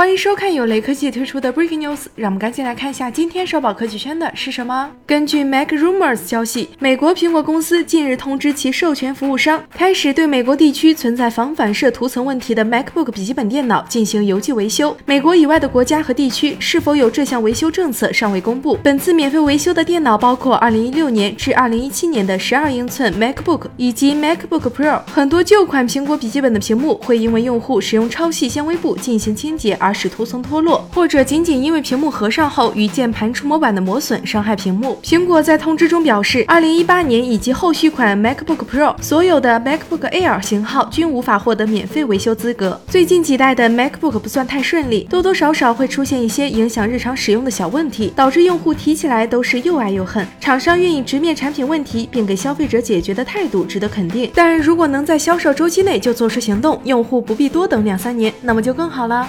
欢迎收看由雷科技推出的 Breaking News，让我们赶紧来看一下今天刷爆科技圈的是什么。根据 Mac Rumors 消息，美国苹果公司近日通知其授权服务商，开始对美国地区存在防反射涂层问题的 MacBook 笔记本电脑进行邮寄维修。美国以外的国家和地区是否有这项维修政策尚未公布。本次免费维修的电脑包括2016年至2017年的12英寸 MacBook 以及 MacBook Pro。很多旧款苹果笔记本的屏幕会因为用户使用超细纤维布进行清洁而。使涂层脱落，或者仅仅因为屏幕合上后与键盘触摸板的磨损伤害屏幕。苹果在通知中表示，二零一八年以及后续款 MacBook Pro 所有的 MacBook Air 型号均无法获得免费维修资格。最近几代的 MacBook 不算太顺利，多多少少会出现一些影响日常使用的小问题，导致用户提起来都是又爱又恨。厂商愿意直面产品问题并给消费者解决的态度值得肯定，但如果能在销售周期内就做出行动，用户不必多等两三年，那么就更好了。